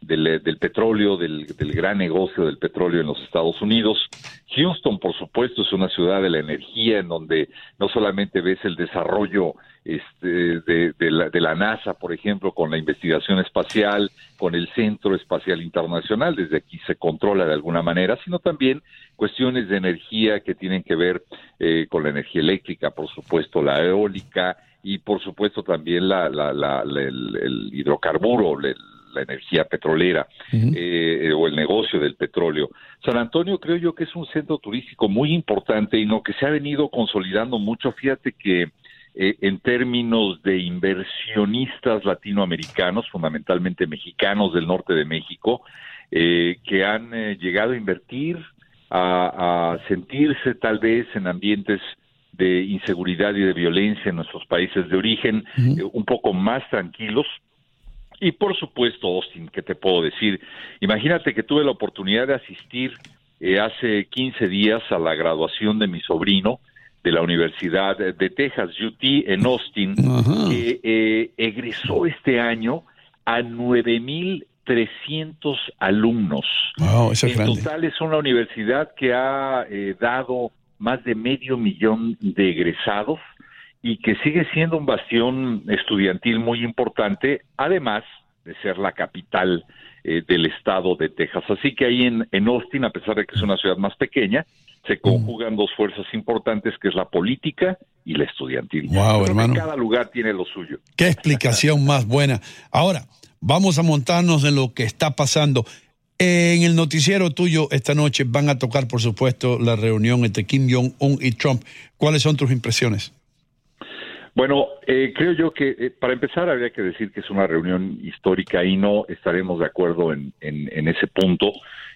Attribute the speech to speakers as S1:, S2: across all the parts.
S1: del, del petróleo, del, del, gran negocio del petróleo en los Estados Unidos. Houston, por supuesto, es una ciudad de la energía en donde no solamente ves el desarrollo este, de, de, la, de la NASA, por ejemplo, con la investigación espacial, con el Centro Espacial Internacional, desde aquí se controla de alguna manera, sino también cuestiones de energía que tienen que ver eh, con la energía eléctrica, por supuesto, la eólica y, por supuesto, también la, la, la, el, el, hidrocarburo, el, la energía petrolera uh -huh. eh, o el negocio del petróleo. San Antonio creo yo que es un centro turístico muy importante y no que se ha venido consolidando mucho. Fíjate que eh, en términos de inversionistas latinoamericanos, fundamentalmente mexicanos del norte de México, eh, que han eh, llegado a invertir, a, a sentirse tal vez en ambientes de inseguridad y de violencia en nuestros países de origen, uh -huh. eh, un poco más tranquilos. Y por supuesto, Austin, ¿qué te puedo decir? Imagínate que tuve la oportunidad de asistir eh, hace 15 días a la graduación de mi sobrino de la Universidad de Texas, UT, en Austin, que eh, egresó este año a 9.300 alumnos.
S2: Wow, eso es
S1: en
S2: grande.
S1: total es una universidad que ha eh, dado más de medio millón de egresados y que sigue siendo un bastión estudiantil muy importante, además de ser la capital eh, del estado de Texas. Así que ahí en, en, Austin, a pesar de que es una ciudad más pequeña, se conjugan dos fuerzas importantes, que es la política y la estudiantil.
S2: Wow, hermano.
S1: Cada lugar tiene lo suyo.
S2: Qué explicación más buena. Ahora, vamos a montarnos en lo que está pasando. En el noticiero tuyo esta noche van a tocar, por supuesto, la reunión entre Kim Jong-un y Trump. ¿Cuáles son tus impresiones?
S1: Bueno, eh, creo yo que eh, para empezar habría que decir que es una reunión histórica y no estaremos de acuerdo en, en, ese punto.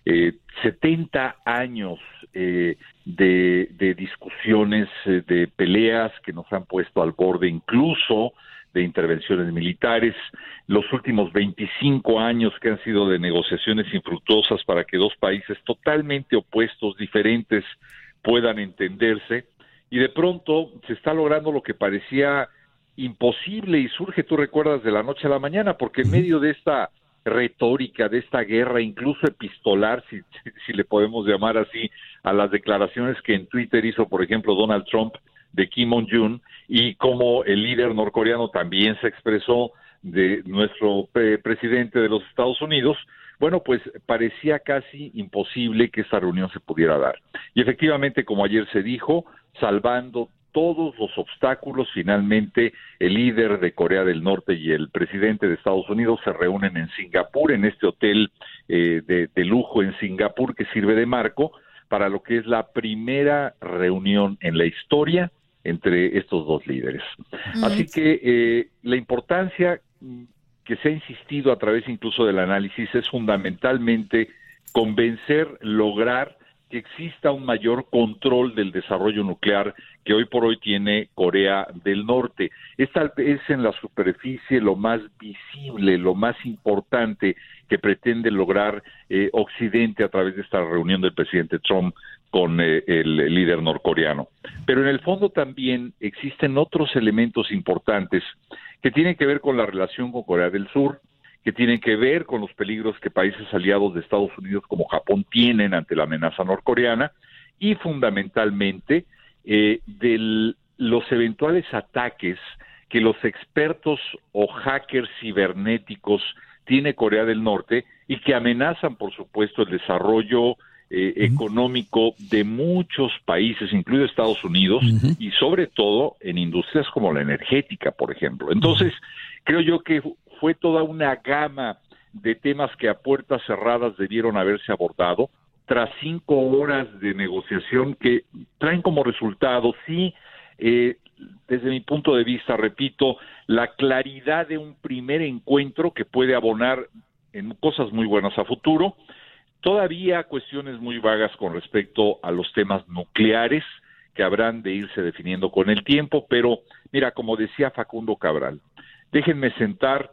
S1: Eh, 70 años eh, de, de, discusiones, eh, de peleas que nos han puesto al borde incluso de intervenciones militares, los últimos 25 años que han sido de negociaciones infructuosas para que dos países totalmente opuestos, diferentes, puedan entenderse y de pronto se está logrando lo que parecía imposible y surge, tú recuerdas, de la noche a la mañana, porque en medio de esta retórica, de esta guerra, incluso epistolar, si, si le podemos llamar así, a las declaraciones que en Twitter hizo, por ejemplo, Donald Trump de Kim Jong-un, y como el líder norcoreano también se expresó de nuestro pre presidente de los Estados Unidos, bueno, pues parecía casi imposible que esa reunión se pudiera dar. Y efectivamente, como ayer se dijo, salvando todos los obstáculos, finalmente el líder de Corea del Norte y el presidente de Estados Unidos se reúnen en Singapur, en este hotel eh, de, de lujo en Singapur que sirve de marco para lo que es la primera reunión en la historia entre estos dos líderes. Mm. Así que eh, la importancia que se ha insistido a través incluso del análisis es fundamentalmente convencer, lograr que exista un mayor control del desarrollo nuclear que hoy por hoy tiene Corea del Norte. Es en la superficie lo más visible, lo más importante que pretende lograr eh, Occidente a través de esta reunión del presidente Trump con eh, el líder norcoreano. Pero en el fondo también existen otros elementos importantes que tienen que ver con la relación con Corea del Sur, que tienen que ver con los peligros que países aliados de Estados Unidos como Japón tienen ante la amenaza norcoreana y fundamentalmente eh, de los eventuales ataques que los expertos o hackers cibernéticos tiene Corea del Norte y que amenazan, por supuesto, el desarrollo eh, económico de muchos países, incluido Estados Unidos, y sobre todo en industrias como la energética, por ejemplo. Entonces, creo yo que fue toda una gama de temas que a puertas cerradas debieron haberse abordado tras cinco horas de negociación que traen como resultado, sí, eh, desde mi punto de vista, repito, la claridad de un primer encuentro que puede abonar en cosas muy buenas a futuro, todavía cuestiones muy vagas con respecto a los temas nucleares que habrán de irse definiendo con el tiempo, pero mira, como decía Facundo Cabral, déjenme sentar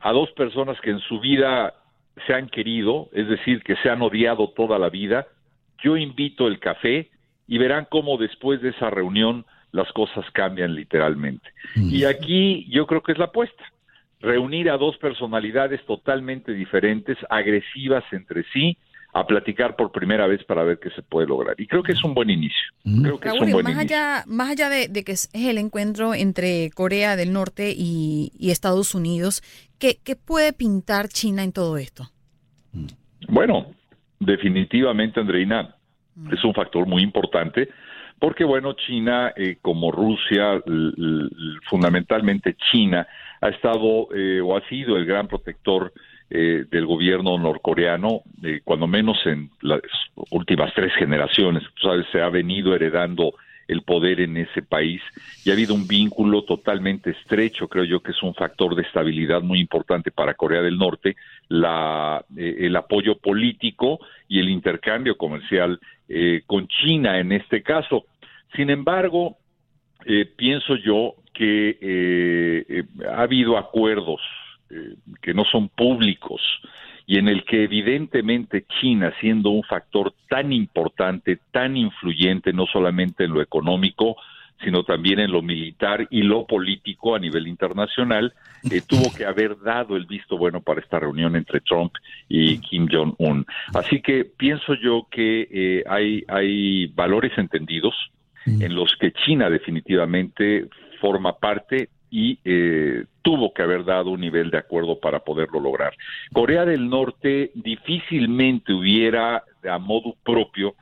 S1: a dos personas que en su vida se han querido, es decir, que se han odiado toda la vida, yo invito el café y verán cómo después de esa reunión las cosas cambian literalmente. Y aquí yo creo que es la apuesta, reunir a dos personalidades totalmente diferentes, agresivas entre sí, a platicar por primera vez para ver qué se puede lograr. Y creo que es un buen inicio. Creo que es un buen
S3: más allá, más allá de, que es el encuentro entre Corea del Norte y, Estados Unidos, ¿qué, ¿qué, puede pintar China en todo esto?
S1: Bueno, definitivamente, Andreina, es un factor muy importante porque, bueno, China, eh, como Rusia, fundamentalmente China, ha estado eh, o ha sido el gran protector eh, del gobierno norcoreano, eh, cuando menos en las últimas tres generaciones. ¿sabes? Se ha venido heredando el poder en ese país y ha habido un vínculo totalmente estrecho, creo yo que es un factor de estabilidad muy importante para Corea del Norte, la, eh, el apoyo político y el intercambio comercial con China en este caso. Sin embargo, pienso yo que ha habido acuerdos eh, que no son públicos y en el que evidentemente China, siendo un factor tan importante, tan influyente, no solamente en lo económico, sino también en lo militar y lo político a nivel internacional, eh, tuvo que haber dado el visto bueno para esta reunión entre Trump y Kim Jong-un. Así que pienso yo que eh, hay, hay valores entendidos en los que China definitivamente forma parte y eh, tuvo que haber dado un nivel de acuerdo para poderlo lograr. Corea del Norte difícilmente hubiera a modo propio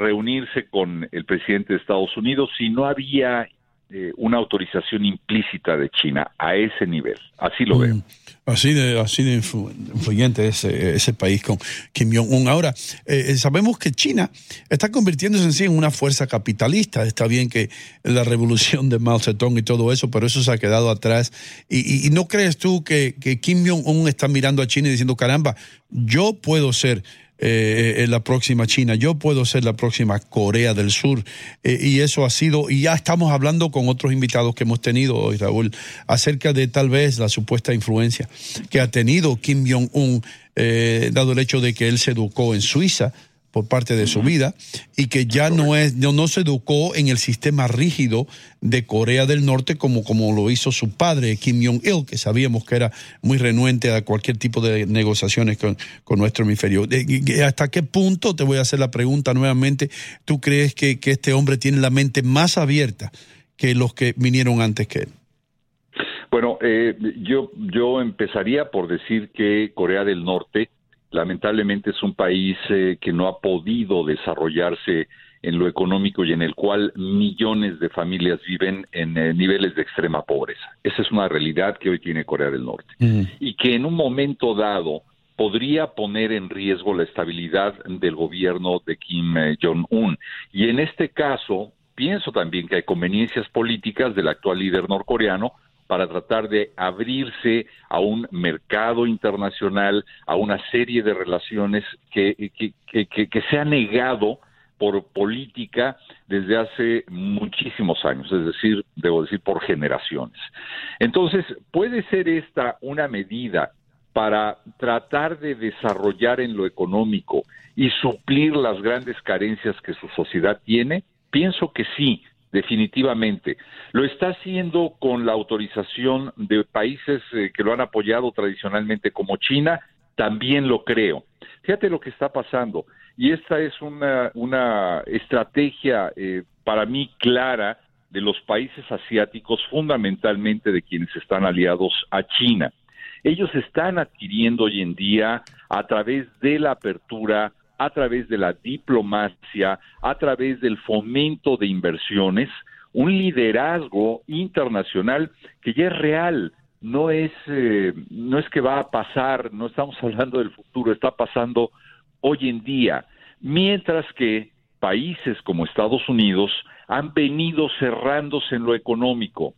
S1: reunirse con el presidente de Estados Unidos si no había eh, una autorización implícita de China a ese nivel. Así lo veo. Mm.
S2: Así de, así de influyente ese, ese país con Kim Jong-un. Ahora, eh, eh, sabemos que China está convirtiéndose en sí en una fuerza capitalista. Está bien que la revolución de Mao Zedong y todo eso, pero eso se ha quedado atrás. ¿Y, y no crees tú que, que Kim Jong-un está mirando a China y diciendo, caramba, yo puedo ser eh, la próxima China, yo puedo ser la próxima Corea del Sur. Eh, y eso ha sido, y ya estamos hablando con otros invitados que hemos tenido hoy, Raúl, acerca de tal vez la supuesta influencia que ha tenido Kim Jong-un, eh, dado el hecho de que él se educó en Suiza por parte de su vida y que ya no es no, no, se educó en el sistema rígido de Corea del Norte como, como lo hizo su padre Kim Jong-il, que sabíamos que era muy renuente a cualquier tipo de negociaciones con, con nuestro hemisferio. ¿Hasta qué punto, te voy a hacer la pregunta nuevamente, tú crees que, que este hombre tiene la mente más abierta que los que vinieron antes que él?
S1: Bueno, eh, yo, yo empezaría por decir que Corea del Norte lamentablemente es un país eh, que no ha podido desarrollarse en lo económico y en el cual millones de familias viven en eh, niveles de extrema pobreza. Esa es una realidad que hoy tiene Corea del Norte y que en un momento dado podría poner en riesgo la estabilidad del gobierno de Kim eh, Jong-un. Y en este caso, pienso también que hay conveniencias políticas del actual líder norcoreano para tratar de abrirse a un mercado internacional, a una serie de relaciones que, se ha negado por política desde hace muchísimos años, es decir, debo decir, por generaciones. Entonces, puede ser esta una medida para tratar de desarrollar en lo económico y suplir las grandes carencias que su sociedad tiene? Pienso que sí, definitivamente. Lo está haciendo con la autorización de países eh, que lo han apoyado tradicionalmente como China, también lo creo. Fíjate lo que está pasando. Y esta es una, una estrategia eh, para mí clara de los países asiáticos, fundamentalmente de quienes están aliados a China. Ellos están adquiriendo hoy en día a través de la apertura, a través de la diplomacia, a través del fomento de inversiones, un liderazgo internacional que ya es real, no es, eh, no es que va a pasar, no estamos hablando del futuro, está pasando hoy en día, mientras que países como Estados Unidos han venido cerrándose en lo económico.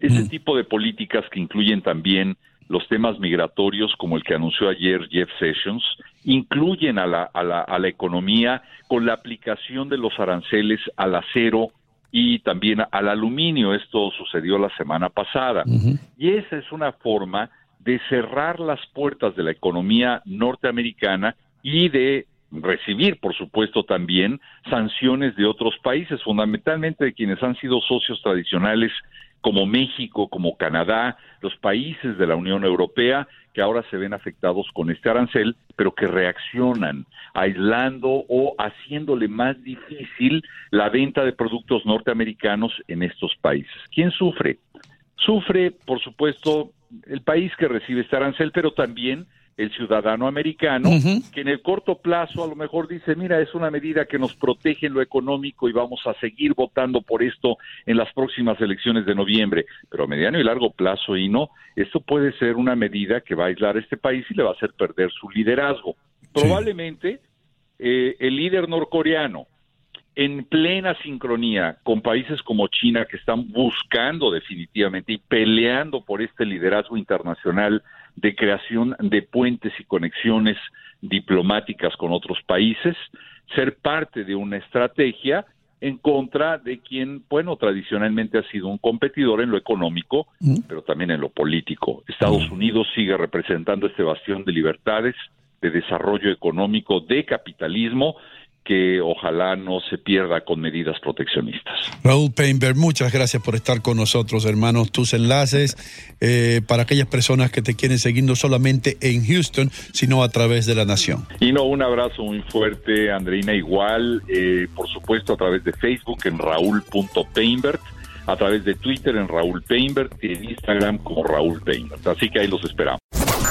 S1: Ese mm. tipo de políticas que incluyen también los temas migratorios, como el que anunció ayer Jeff Sessions, incluyen a la, a la, a la economía con la aplicación de los aranceles al acero y también al aluminio. Esto sucedió la semana pasada. Y esa es una forma de cerrar las puertas de la economía norteamericana y de recibir, por supuesto, también sanciones de otros países, fundamentalmente de quienes han sido socios tradicionales como México, como Canadá, los países de la Unión Europea que ahora se ven afectados con este arancel, pero que reaccionan aislando o haciéndole más difícil la venta de productos norteamericanos en estos países. ¿Quién sufre? Sufre, por supuesto, el país que recibe este arancel, pero también el ciudadano americano, que en el corto plazo a lo mejor dice, mira, es una medida que nos protege en lo económico y vamos a seguir votando por esto en las próximas elecciones de noviembre, pero a mediano y largo plazo y no, esto puede ser una medida que va a aislar a este país y le va a hacer perder su liderazgo. Probablemente eh, el líder norcoreano, en plena sincronía con países como China que están buscando definitivamente y peleando por este liderazgo internacional de creación de puentes y conexiones diplomáticas con otros países, ser parte de una estrategia en contra de quien, bueno, tradicionalmente ha sido un competidor en lo económico, mm. pero también en lo político. Estados mm. Unidos sigue representando este bastión de libertades, de desarrollo económico, de capitalismo, que ojalá no se pierda con medidas proteccionistas.
S2: Raúl Painberg, muchas gracias por estar con nosotros, hermanos. Tus enlaces eh, para aquellas personas que te quieren seguir no solamente en Houston, sino a través de la nación.
S1: Y no, un abrazo muy fuerte, Andreina, igual, eh, por supuesto, a través de Facebook en raúl.painberg a través de Twitter en Raúl Painberg y en Instagram como Raúl Painberg. Así que ahí los esperamos.